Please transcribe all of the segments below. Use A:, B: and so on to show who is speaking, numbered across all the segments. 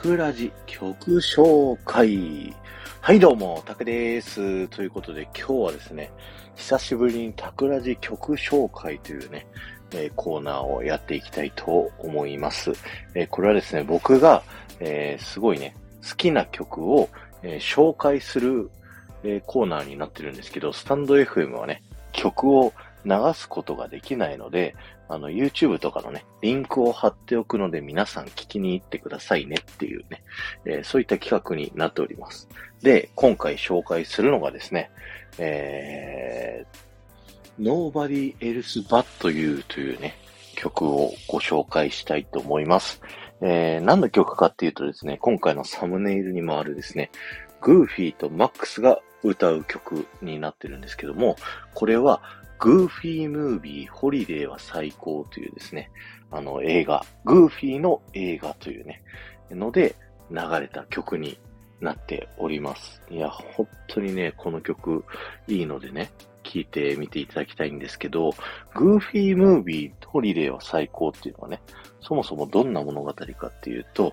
A: クラジ曲紹介。はい、どうも、タクです。ということで、今日はですね、久しぶりにタクラジ曲紹介というね、えーコーナーをやっていきたいと思います。えーこれはですね、僕が、えーすごいね、好きな曲を、え紹介する、えコーナーになってるんですけど、スタンド FM はね、曲を流すことができないので、あの、YouTube とかのね、リンクを貼っておくので皆さん聞きに行ってくださいねっていうね、えーそういった企画になっております。で、今回紹介するのがですね、えー、Nobody Else But You というね、曲をご紹介したいと思います。えー、何の曲かっていうとですね、今回のサムネイルにもあるですね、グーフィーとマックスが歌う曲になってるんですけども、これはグーフィームービーホリデーは最高というですね、あの映画、グーフィーの映画というね、ので流れた曲になっております。いや、本当にね、この曲いいのでね、聴いてみていただきたいんですけど、グーフィームービーホリデーは最高っていうのはね、そもそもどんな物語かっていうと、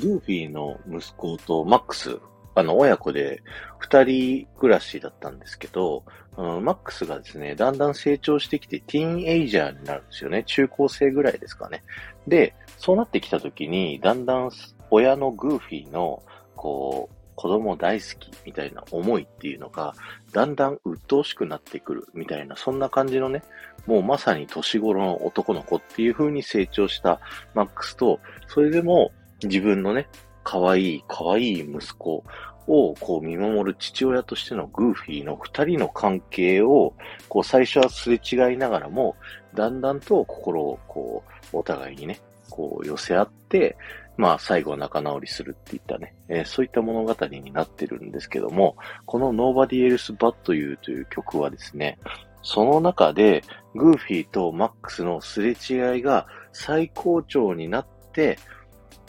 A: グーフィーの息子とマックス、あの、親子で二人暮らしだったんですけど、うんマックスがですね、だんだん成長してきてティーンエイジャーになるんですよね。中高生ぐらいですかね。で、そうなってきた時に、だんだん親のグーフィーの、こう、子供大好きみたいな思いっていうのが、だんだん鬱陶しくなってくるみたいな、そんな感じのね、もうまさに年頃の男の子っていう風に成長したマックスと、それでも自分のね、可愛い可愛い息子をこう見守る父親としてのグーフィーの二人の関係を、こう最初はすれ違いながらも、だんだんと心をこう、お互いにね、こう寄せ合って、まあ最後仲直りするっていったね、えーそういった物語になってるんですけども、この Nobody Else But You という曲はですね、その中でグーフィーとマックスのすれ違いが最高潮になって、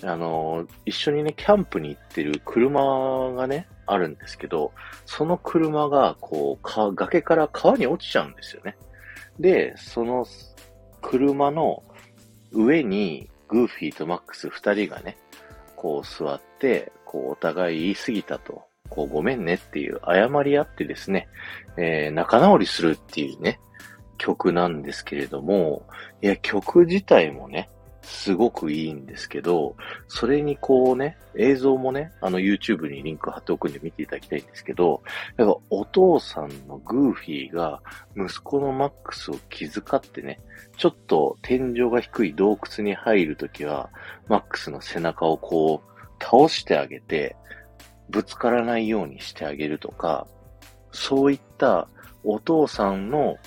A: あの一緒にね、キャンプに行ってる車がね、あるんですけど、その車が、こう、か、崖から川に落ちちゃうんですよね。で、その車の上に、グーフィーとマックス二人がね、こう座って、こうお互い言い過ぎたと、こうごめんねっていう謝り合ってですね、えー仲直りするっていうね、曲なんですけれども、いや、曲自体もね、すごくいいんですけど、それにこうね、映像もね、あの YouTube にリンク貼っておくんで見ていただきたいんですけど、やっぱお父さんのグーフィーが息子のマックスを気遣ってね、ちょっと天井が低い洞窟に入るときは、マックスの背中をこう倒してあげて、ぶつからないようにしてあげるとか、そういったお父さんの、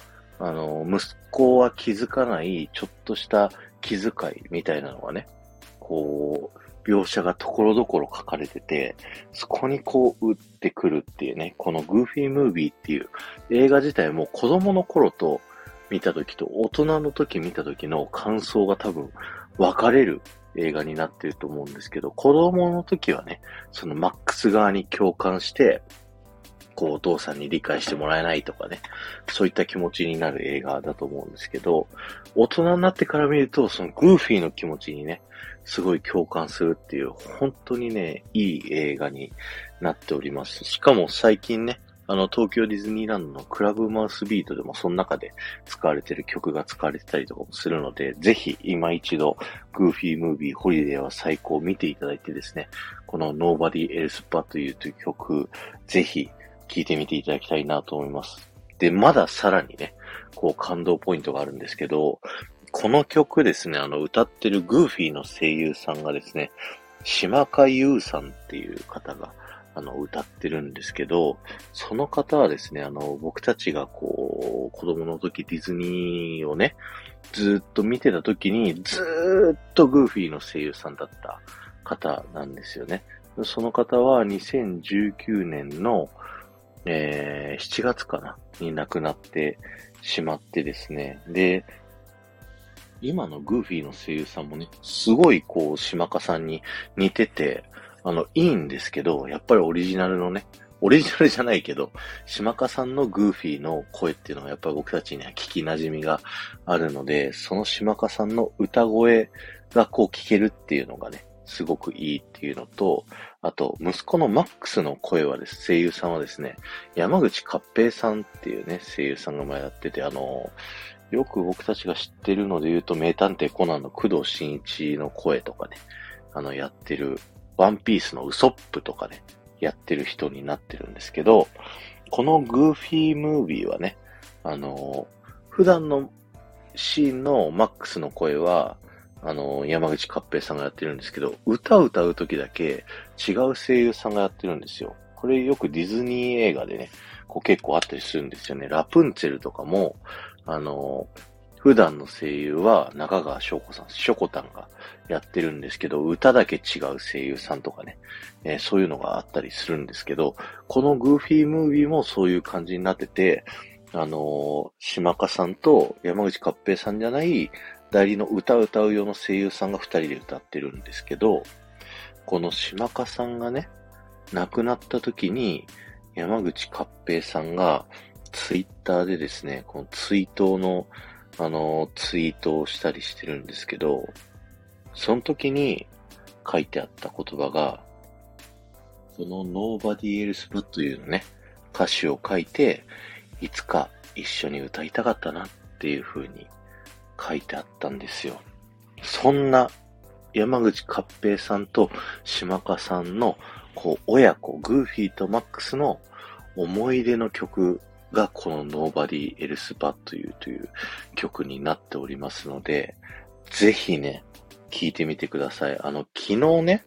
A: あの、息子は気づかないちょっとした気遣いみたいなのがね、こう、描写がところどころ書かれてて、そこにこう打ってくるっていうね、このグーフィームービーっていう映画自体も子供の頃と見た時と大人の時見た時の感想が多分分かれる映画になってると思うんですけど、子供の時はね、そのマックス側に共感して、こうお父さんに理解してもらえないとかね、そういった気持ちになる映画だと思うんですけど、大人になってから見ると、そのグーフィーの気持ちにね、すごい共感するっていう、本当にね、いい映画になっております。しかも最近ね、あの、東京ディズニーランドのクラブマウスビートでもその中で使われてる曲が使われてたりとかもするので、ぜひ今一度、グーフィームービーホリデーは最高を見ていただいてですね、この Nobody Else But You という曲、ぜひ聴いてみていただきたいなと思います。で、まださらにね、こう感動ポイントがあるんですけど、この曲ですね、あの歌ってるグーフィーの声優さんがですね、島香優さんっていう方が、あの、歌ってるんですけど、その方はですね、あの、僕たちがこう、子供の時ディズニーをね、ずっと見てた時に、ずっとグーフィーの声優さんだった方なんですよね。その方は2019年の、えー7月かなに亡くなってしまってですね。で、今のグーフィーの声優さんもね、すごいこう、島香さんに似てて、あの、いいんですけど、やっぱりオリジナルのね、オリジナルじゃないけど、島香さんのグーフィーの声っていうのはやっぱり僕たちには聞き馴染みがあるので、その島香さんの歌声がこう聞けるっていうのがね、すごくいいっていうのと、あと、息子のマックスの声はです、声優さんはですね、山口勝平さんっていうね、声優さんが前やってて、あの、よく僕たちが知ってるので言うと、名探偵コナンの工藤新一の声とかね、あの、やってる、ワンピースのウソップとかね、やってる人になってるんですけど、このグーフィームービーはね、あの、普段のシーンのマックスの声は、あの、山口勝平さんがやってるんですけど、歌を歌う時だけ違う声優さんがやってるんですよ。これよくディズニー映画でね、こう結構あったりするんですよね。ラプンツェルとかも、あの、普段の声優は中川翔子さん、しょこたんがやってるんですけど、歌だけ違う声優さんとかね、えー、そういうのがあったりするんですけど、このグーフィームービーもそういう感じになってて、あのー、島香さんと山口勝平さんじゃない代理の歌を歌う用の声優さんが二人で歌ってるんですけど、この島香さんがね、亡くなった時に、山口勝平さんがツイッターでですね、この追悼の、あの、ツイートをしたりしてるんですけど、その時に書いてあった言葉が、この Nobody Else But というのね、歌詞を書いて、いつか一緒に歌いたかったなっていう風に書いてあったんですよ。そんな山口勝平さんと島香さんの、こう、親子、グーフィーとマックスの思い出の曲がこの Nobody Else But というという曲になっておりますので、ぜひね、聴いてみてください。あの、昨日ね、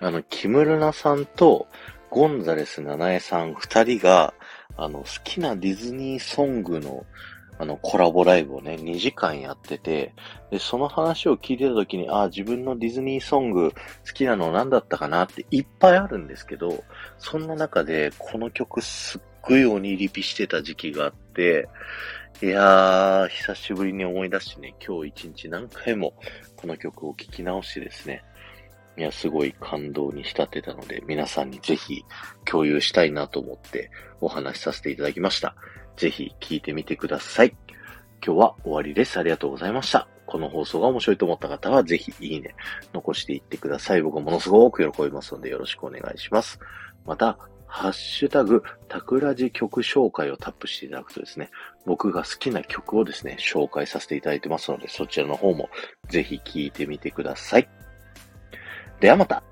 A: あの、木村菜さんとゴンザレス七重さん二人が、あの、好きなディズニーソングのあの、コラボライブをね、2時間やってて、で、その話を聞いてた時に、ああ、自分のディズニーソング好きなの何だったかなっていっぱいあるんですけど、そんな中で、この曲すっごい鬼リピしてた時期があって、いやー、久しぶりに思い出してね、今日一日何回もこの曲を聴き直してですね、いや、すごい感動に浸ってたので、皆さんにぜひ共有したいなと思ってお話しさせていただきました。ぜひ聞いてみてください。今日は終わりです。ありがとうございました。この放送が面白いと思った方は、ぜひいいね、残していってください。僕はものすごく喜びますので、よろしくお願いします。また、ハッシュタグ、タクラジ曲紹介をタップしていただくとですね、僕が好きな曲をですね、紹介させていただいてますので、そちらの方もぜひ聴いてみてください。ではまた